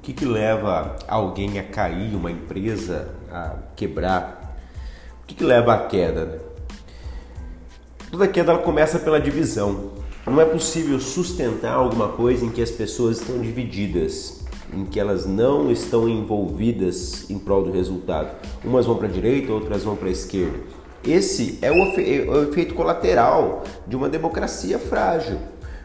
O que, que leva alguém a cair, uma empresa a quebrar? O que, que leva à queda? Né? Toda queda ela começa pela divisão. Não é possível sustentar alguma coisa em que as pessoas estão divididas, em que elas não estão envolvidas em prol do resultado. Umas vão para a direita, outras vão para a esquerda. Esse é é o efeito colateral de uma democracia frágil,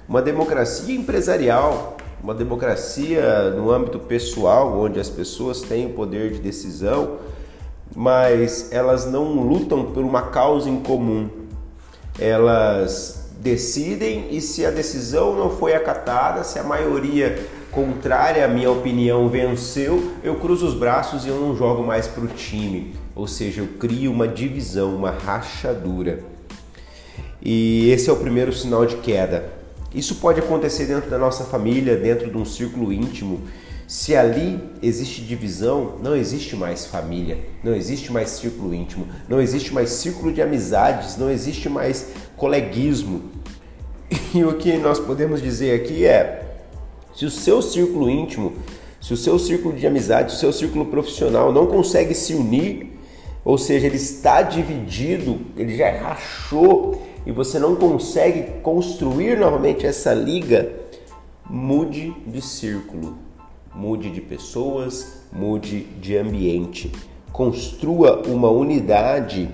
uma democracia empresarial uma democracia no âmbito pessoal, onde as pessoas têm o poder de decisão, mas elas não lutam por uma causa em comum. Elas decidem e se a decisão não foi acatada, se a maioria contrária à minha opinião venceu, eu cruzo os braços e eu não jogo mais para o time. Ou seja, eu crio uma divisão, uma rachadura. E esse é o primeiro sinal de queda. Isso pode acontecer dentro da nossa família, dentro de um círculo íntimo. Se ali existe divisão, não existe mais família, não existe mais círculo íntimo, não existe mais círculo de amizades, não existe mais coleguismo. E o que nós podemos dizer aqui é: se o seu círculo íntimo, se o seu círculo de amizade, se o seu círculo profissional não consegue se unir, ou seja, ele está dividido, ele já rachou, e você não consegue construir novamente essa liga, mude de círculo, mude de pessoas, mude de ambiente. Construa uma unidade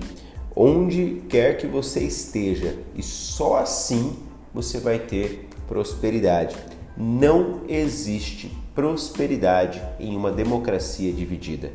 onde quer que você esteja e só assim você vai ter prosperidade. Não existe prosperidade em uma democracia dividida.